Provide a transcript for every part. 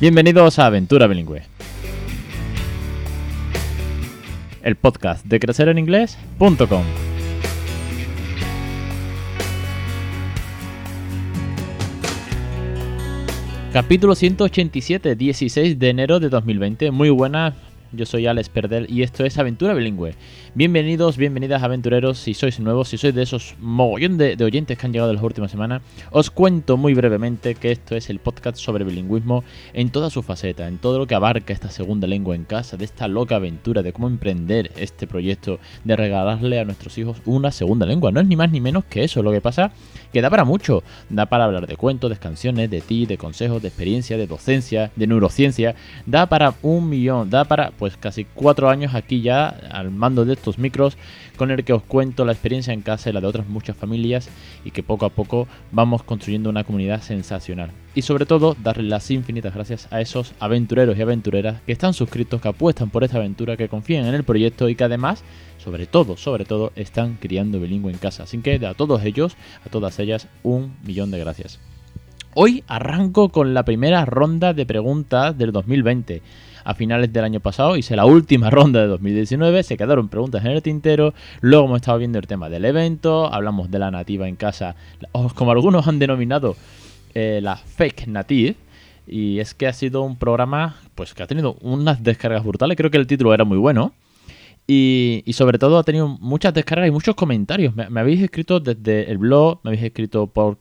Bienvenidos a Aventura Bilingüe. El podcast de crecereninglés.com. Capítulo 187, 16 de enero de 2020. Muy buenas, yo soy Alex Perdel y esto es Aventura Bilingüe. Bienvenidos, bienvenidas aventureros, si sois nuevos, si sois de esos mogollón de, oyentes que han llegado en las últimas semanas, os cuento muy brevemente que esto es el podcast sobre bilingüismo en toda su faceta, en todo lo que abarca esta segunda lengua en casa, de esta loca aventura, de cómo emprender este proyecto, de regalarle a nuestros hijos una segunda lengua. No es ni más ni menos que eso, lo que pasa que da para mucho, da para hablar de cuentos, de canciones, de ti, de consejos, de experiencia, de docencia, de neurociencia, da para un millón, da para pues casi cuatro años aquí ya al mando de estos micros con el que os cuento la experiencia en casa y la de otras muchas familias y que poco a poco vamos construyendo una comunidad sensacional. Y sobre todo, darles las infinitas gracias a esos aventureros y aventureras que están suscritos, que apuestan por esta aventura, que confían en el proyecto y que además, sobre todo, sobre todo, están criando bilingüe en casa. Así que a todos ellos, a todas ellas, un millón de gracias. Hoy arranco con la primera ronda de preguntas del 2020 a finales del año pasado, hice la última ronda de 2019, se quedaron preguntas en el tintero, luego hemos estado viendo el tema del evento, hablamos de la nativa en casa, como algunos han denominado eh, la fake native, y es que ha sido un programa pues que ha tenido unas descargas brutales, creo que el título era muy bueno. Y, sobre todo ha tenido muchas descargas y muchos comentarios. Me, habéis escrito desde el blog, me habéis escrito por,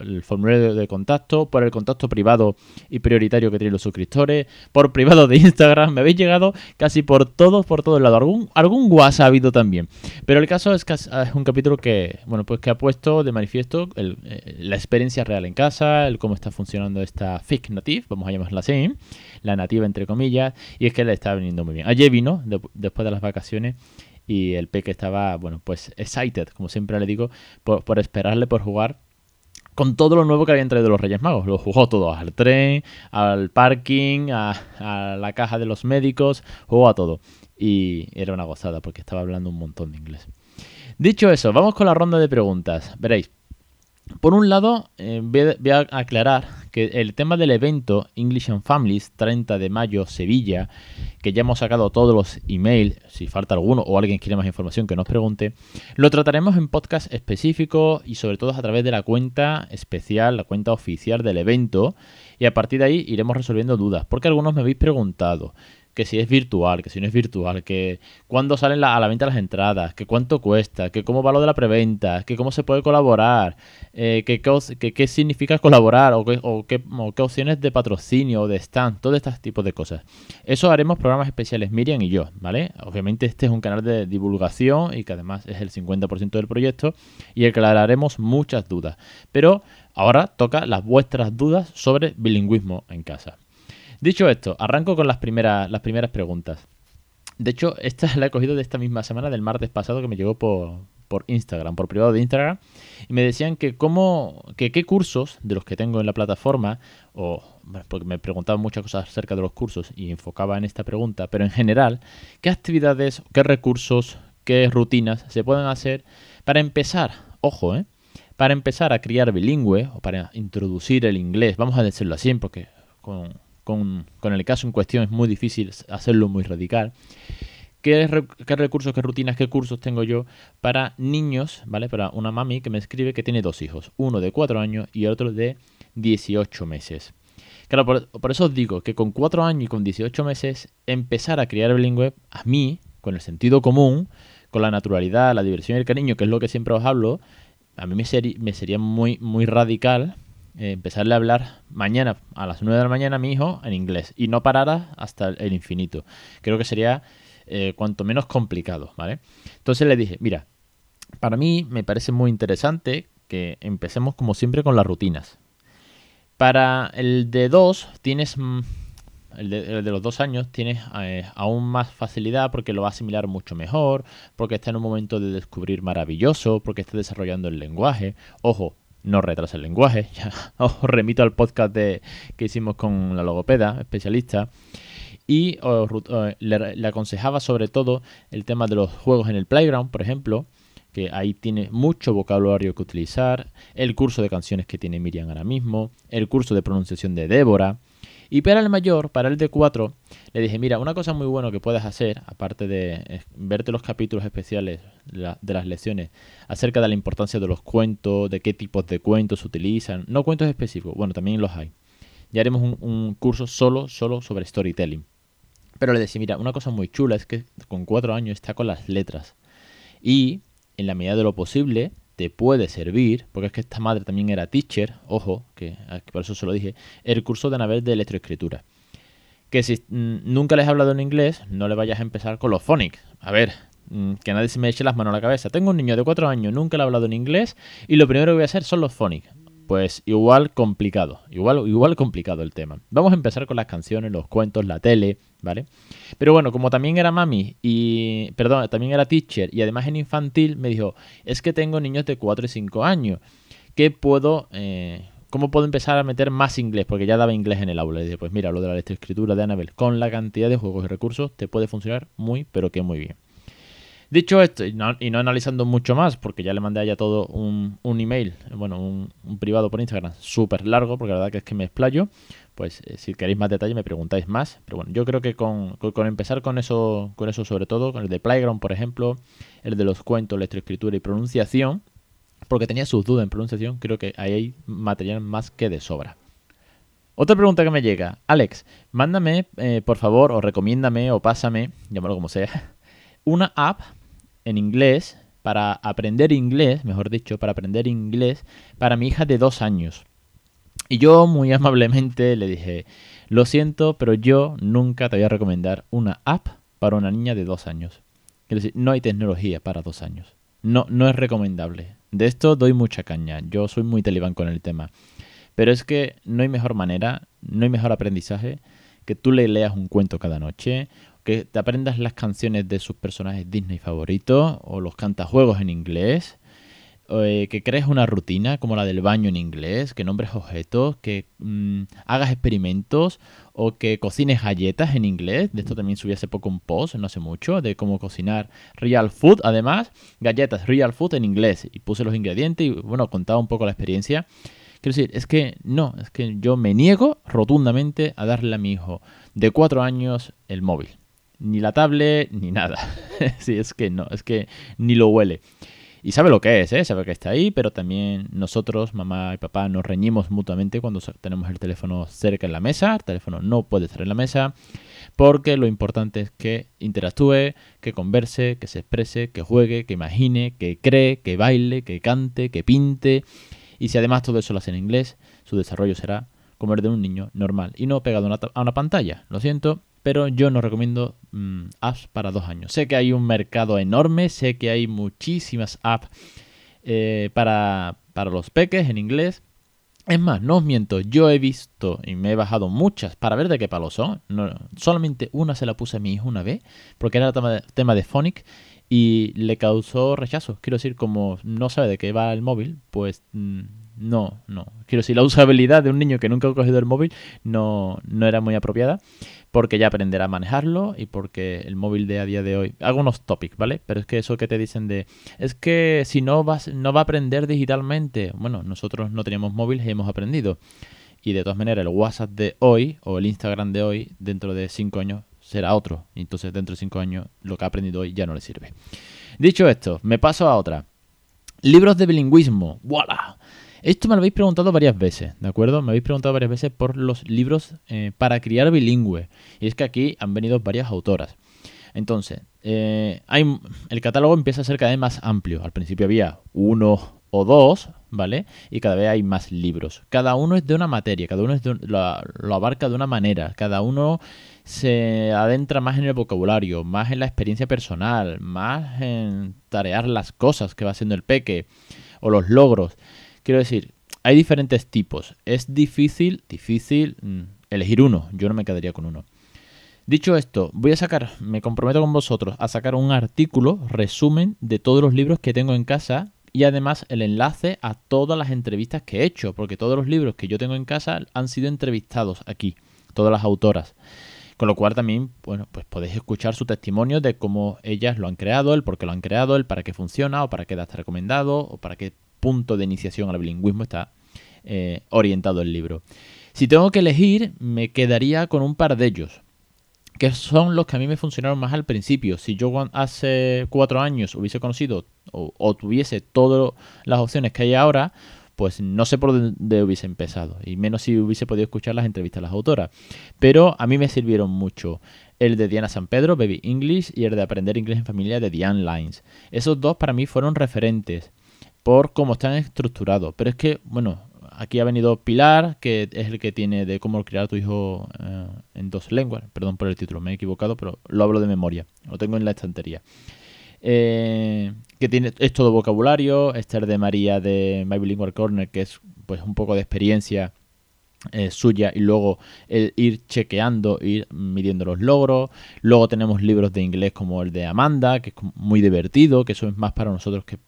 el formulario de contacto, por el contacto privado y prioritario que tienen los suscriptores, por privado de Instagram. Me habéis llegado casi por todos, por todos lados. Algún, algún WhatsApp ha habido también. Pero el caso es que es un capítulo que, bueno, pues que ha puesto de manifiesto eh, la experiencia real en casa, el cómo está funcionando esta fake native, vamos a llamarla así, la nativa entre comillas, y es que le está viniendo muy bien. Ayer vino, después de las vacaciones y el peque estaba, bueno, pues excited, como siempre le digo, por, esperarle por jugar con todo lo nuevo que habían traído los Reyes Magos. Lo jugó todo, al tren, al parking, a, a, la caja de los médicos, jugó a todo. Y era una gozada porque estaba hablando un montón de inglés. Dicho eso, vamos con la ronda de preguntas. Veréis, por un lado, eh, voy a aclarar que el tema del evento English and Families 30 de mayo Sevilla, que ya hemos sacado todos los emails, si falta alguno o alguien quiere más información que nos pregunte, lo trataremos en podcast específico y sobre todo a través de la cuenta especial, la cuenta oficial del evento y a partir de ahí iremos resolviendo dudas, porque algunos me habéis preguntado que si es virtual, que si no es virtual, que cuándo salen a la venta las entradas, que cuánto cuesta, que cómo va lo de la preventa, que cómo se puede colaborar, eh, que, qué significa colaborar o, qué, opciones de patrocinio o de stand, todo este tipo de cosas. Eso haremos programas especiales Miriam y yo, ¿vale? Obviamente este es un canal de divulgación y que además es el 50% del proyecto y aclararemos muchas dudas. Pero ahora toca las vuestras dudas sobre bilingüismo en casa. Dicho esto, arranco con las primeras, las primeras preguntas. De hecho, esta la he cogido de esta misma semana, del martes pasado, que me llegó por, por Instagram, por privado de Instagram, y me decían que cómo, que qué cursos de los que tengo en la plataforma, o porque me preguntaban muchas cosas acerca de los cursos y enfocaba en esta pregunta, pero en general, qué actividades, qué recursos, qué rutinas se pueden hacer para empezar, ojo, ¿eh? para empezar a criar bilingüe o para introducir el inglés, vamos a decirlo así, porque con, con, el caso en cuestión es muy difícil hacerlo muy radical. ¿Qué, recursos, qué rutinas, qué cursos tengo yo para niños, ¿vale? Para una mami que me escribe que tiene dos hijos, uno de cuatro años y otro de 18 meses. Claro, por, eso os digo que con cuatro años y con 18 meses, empezar a criar bilingüe, a mí, con el sentido común, con la naturalidad, la diversión y el cariño, que es lo que siempre os hablo, a mí me, me sería muy, muy radical empezarle a hablar mañana a las 9 de la mañana a mi hijo en inglés y no parara hasta el infinito. Creo que sería eh, cuanto menos complicado, ¿vale? Entonces le dije, mira, para mí me parece muy interesante que empecemos como siempre con las rutinas. Para el de 2 tienes... Mm, el de, los dos años tienes eh, aún más facilidad porque lo va a asimilar mucho mejor, porque está en un momento de descubrir maravilloso, porque está desarrollando el lenguaje. Ojo, no retrasa el lenguaje. Ya os remito al podcast de, que hicimos con la logopeda especialista. Y le, aconsejaba sobre todo el tema de los juegos en el playground, por ejemplo, que ahí tiene mucho vocabulario que utilizar, el curso de canciones que tiene Miriam ahora mismo, el curso de pronunciación de Débora. Y para el mayor, para el de 4, le dije, mira, una cosa muy buena que puedes hacer, aparte de eh, verte los capítulos especiales de las lecciones acerca de la importancia de los cuentos, de qué tipos de cuentos se utilizan, no cuentos específicos, bueno, también los hay. Ya haremos un, curso solo, solo sobre storytelling. Pero le decía, mira, una cosa muy chula es que con 4 años está con las letras. Y en la medida de lo posible, te puede servir, porque es que esta madre también era teacher, ojo, que, por eso se lo dije, el curso de Anabel de electroescritura. Que si mm, nunca les he hablado en inglés, no le vayas a empezar con los phonics. A ver, mm, que nadie se me eche las manos a la cabeza. Tengo un niño de 4 años, nunca le he hablado en inglés, y lo primero que voy a hacer son los phonics pues igual complicado, igual, igual complicado el tema. Vamos a empezar con las canciones, los cuentos, la tele, ¿vale? Pero bueno, como también era mami y, perdón, también era teacher y además en infantil, me dijo, es que tengo niños de 4 y 5 años, ¿qué puedo, eh, cómo puedo empezar a meter más inglés? Porque ya daba inglés en el aula. Y dije, pues mira, lo de la lectoescritura de Annabel, con la cantidad de juegos y recursos, te puede funcionar muy, pero que muy bien. Dicho esto, y no, analizando mucho más, porque ya le mandé a todo un, email, bueno, un, privado por Instagram, súper largo, porque la verdad que es que me explayo, pues eh, si queréis más detalle me preguntáis más. Pero bueno, yo creo que con, empezar con eso, con eso sobre todo, con el de Playground, por ejemplo, el de los cuentos, lectoescritura y pronunciación, porque tenía sus dudas en pronunciación, creo que ahí hay material más que de sobra. Otra pregunta que me llega, Alex, mándame, eh, por favor, o recomiéndame, o pásame, llámalo como sea, una app en inglés, para aprender inglés, mejor dicho, para aprender inglés para mi hija de dos años. Y yo muy amablemente le dije, lo siento, pero yo nunca te voy a recomendar una app para una niña de dos años. Quiero decir, no hay tecnología para dos años. No, no es recomendable. De esto doy mucha caña. Yo soy muy talibán con el tema. Pero es que no hay mejor manera, no hay mejor aprendizaje que tú le leas un cuento cada noche que te aprendas las canciones de sus personajes Disney favoritos o los cantajuegos en inglés, eh, que crees una rutina como la del baño en inglés, que nombres objetos, que mm, hagas experimentos o que cocines galletas en inglés. De esto también subí hace poco un post, no hace mucho, de cómo cocinar real food. Además, galletas real food en inglés. Y puse los ingredientes y bueno, contaba un poco la experiencia. Quiero decir, es que no, es que yo me niego rotundamente a darle a mi hijo de cuatro años el móvil ni la tablet, ni nada. sí, es que no, es que ni lo huele. Y sabe lo que es, ¿eh? sabe que está ahí, pero también nosotros, mamá y papá, nos reñimos mutuamente cuando tenemos el teléfono cerca en la mesa. El teléfono no puede estar en la mesa, porque lo importante es que interactúe, que converse, que se exprese, que juegue, que imagine, que cree, que baile, que cante, que pinte. Y si además todo eso lo hace en inglés, su desarrollo será como el de un niño normal y no pegado a una pantalla. Lo siento, pero yo no recomiendo mm, apps para dos años. Sé que hay un mercado enorme, sé que hay muchísimas apps eh, para, para los peques en inglés. Es más, no os miento, yo he visto y me he bajado muchas para ver de qué palo son. No, solamente una se la puse a mi hijo una vez, porque era tema de, tema de Phonic y le causó rechazo. Quiero decir, como no sabe de qué va el móvil, pues mm, no, no. Quiero decir, la usabilidad de un niño que nunca ha cogido el móvil no, no era muy apropiada porque ya aprenderá a manejarlo y porque el móvil de a día de hoy... Hago unos topics, ¿vale? Pero es que eso que te dicen de... Es que si no, vas, no va a aprender digitalmente. Bueno, nosotros no teníamos móviles y hemos aprendido. Y de todas maneras, el WhatsApp de hoy o el Instagram de hoy, dentro de 5 años, será otro. Entonces, dentro de 5 años, lo que ha aprendido hoy ya no le sirve. Dicho esto, me paso a otra. Libros de bilingüismo. ¡Voilà! Esto me lo habéis preguntado varias veces, ¿de acuerdo? Me habéis preguntado varias veces por los libros eh, para criar bilingüe. Y es que aquí han venido varias autoras. Entonces, eh, el catálogo empieza a ser cada vez más amplio. Al principio había uno o dos, ¿vale? Y cada vez hay más libros. Cada uno es de una materia, cada uno es lo, abarca de una manera, cada uno se adentra más en el vocabulario, más en la experiencia personal, más en tarear las cosas que va haciendo el peque o los logros. Quiero decir, hay diferentes tipos. Es difícil, difícil mm, elegir uno. Yo no me quedaría con uno. Dicho esto, voy a sacar, me comprometo con vosotros a sacar un artículo, resumen de todos los libros que tengo en casa y además el enlace a todas las entrevistas que he hecho, porque todos los libros que yo tengo en casa han sido entrevistados aquí, todas las autoras. Con lo cual también, bueno, pues podéis escuchar su testimonio de cómo ellas lo han creado, el por qué lo han creado, el para qué funciona o para qué está recomendado o para qué punto de iniciación al bilingüismo está eh, orientado el libro. Si tengo que elegir, me quedaría con un par de ellos que son los que a mí me funcionaron más al principio. Si yo hace cuatro años hubiese conocido o, tuviese todas las opciones que hay ahora, pues no sé por dónde hubiese empezado, y menos si hubiese podido escuchar las entrevistas a las autoras. Pero a mí me sirvieron mucho el de Diana San Pedro, Baby English, y el de Aprender Inglés en Familia de Diane Lines. Esos dos para mí fueron referentes por cómo están estructurados. Pero es que, bueno, aquí ha venido Pilar, que es el que tiene de cómo criar a tu hijo eh, en dos lenguas. Perdón por el título, me he equivocado, pero lo hablo de memoria. Lo tengo en la estantería. Eh, que tiene es todo vocabulario. Esther de María de My Bilingual Corner, que es pues un poco de experiencia eh, suya y luego el ir chequeando, ir midiendo los logros. Luego tenemos libros de inglés como el de Amanda, que es muy divertido, que eso es más para nosotros que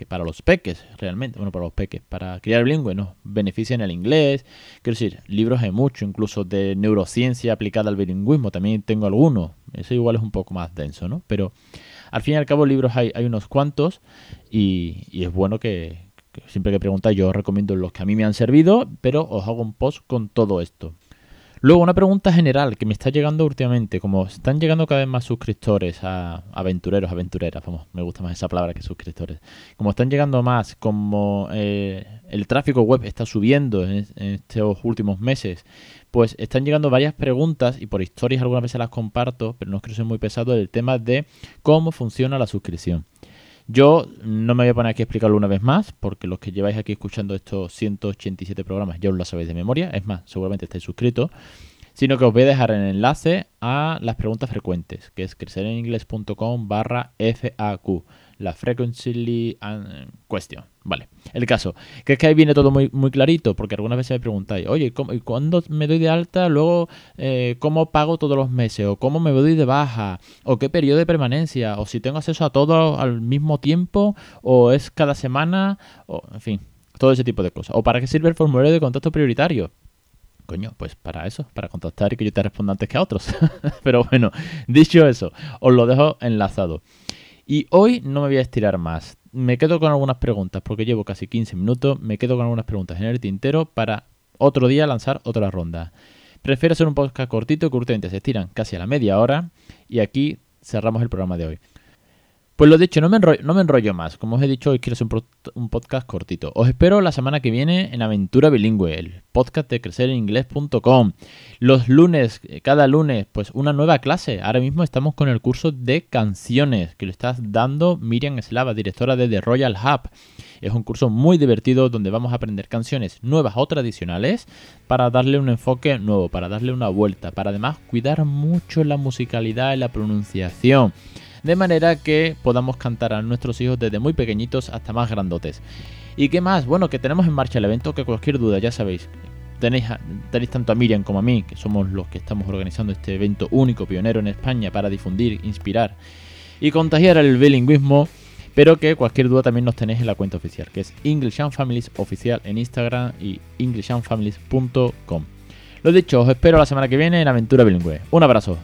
que para los peques, realmente, bueno, para los peques, para criar bilingüe, nos benefician el inglés. Quiero decir, libros hay mucho, incluso de neurociencia aplicada al bilingüismo, también tengo algunos. Eso igual es un poco más denso, ¿no? Pero al fin y al cabo, libros hay, hay unos cuantos y, es bueno que, que siempre que preguntáis, yo os recomiendo los que a mí me han servido, pero os hago un post con todo esto. Luego, una pregunta general que me está llegando últimamente, como están llegando cada vez más suscriptores a aventureros, aventureras, vamos, me gusta más esa palabra que suscriptores, como están llegando más, como eh, el tráfico web está subiendo en, estos últimos meses, pues están llegando varias preguntas y por historias algunas veces las comparto, pero no creo que sea muy pesado, el tema de cómo funciona la suscripción. Yo no me voy a poner aquí a explicarlo una vez más, porque los que lleváis aquí escuchando estos 187 programas ya os lo sabéis de memoria. Es más, seguramente estáis suscritos. Sino que os voy a dejar el enlace a las preguntas frecuentes, que es crecereningles.com barra FAQ la frequently question. Vale, el caso, que es que ahí viene todo muy, muy clarito, porque algunas veces me preguntáis, oye, ¿y cuándo me doy de alta? Luego, eh, ¿cómo pago todos los meses? ¿O cómo me doy de baja? ¿O qué periodo de permanencia? ¿O si tengo acceso a todo al mismo tiempo? ¿O es cada semana? O, en fin, todo ese tipo de cosas. ¿O para qué sirve el formulario de contacto prioritario? Coño, pues para eso, para contactar y que yo te responda antes que a otros. Pero bueno, dicho eso, os lo dejo enlazado. Y hoy no me voy a estirar más. Me quedo con algunas preguntas porque llevo casi 15 minutos. Me quedo con algunas preguntas en el tintero para otro día lanzar otra ronda. Prefiero hacer un podcast cortito que urgente se estiran casi a la media hora. Y aquí cerramos el programa de hoy. Pues lo dicho, no me, enrollo, más. Como os he dicho, hoy quiero hacer un, podcast cortito. Os espero la semana que viene en Aventura Bilingüe, el podcast de creceringlés.com. Los lunes, eh, cada lunes, pues una nueva clase. Ahora mismo estamos con el curso de canciones que lo está dando Miriam Slava, directora de The Royal Hub. Es un curso muy divertido donde vamos a aprender canciones nuevas o tradicionales para darle un enfoque nuevo, para darle una vuelta, para además cuidar mucho la musicalidad y la pronunciación de manera que podamos cantar a nuestros hijos desde muy pequeñitos hasta más grandotes. ¿Y qué más? Bueno, que tenemos en marcha el evento, que cualquier duda, ya sabéis, tenéis, tanto a Miriam como a mí, que somos los que estamos organizando este evento único, pionero en España, para difundir, inspirar y contagiar el bilingüismo. Pero que cualquier duda también nos tenéis en la cuenta oficial, que es English and Families oficial en Instagram y englishandfamilies.com. Lo dicho, os espero la semana que viene en Aventura Bilingüe. Un abrazo.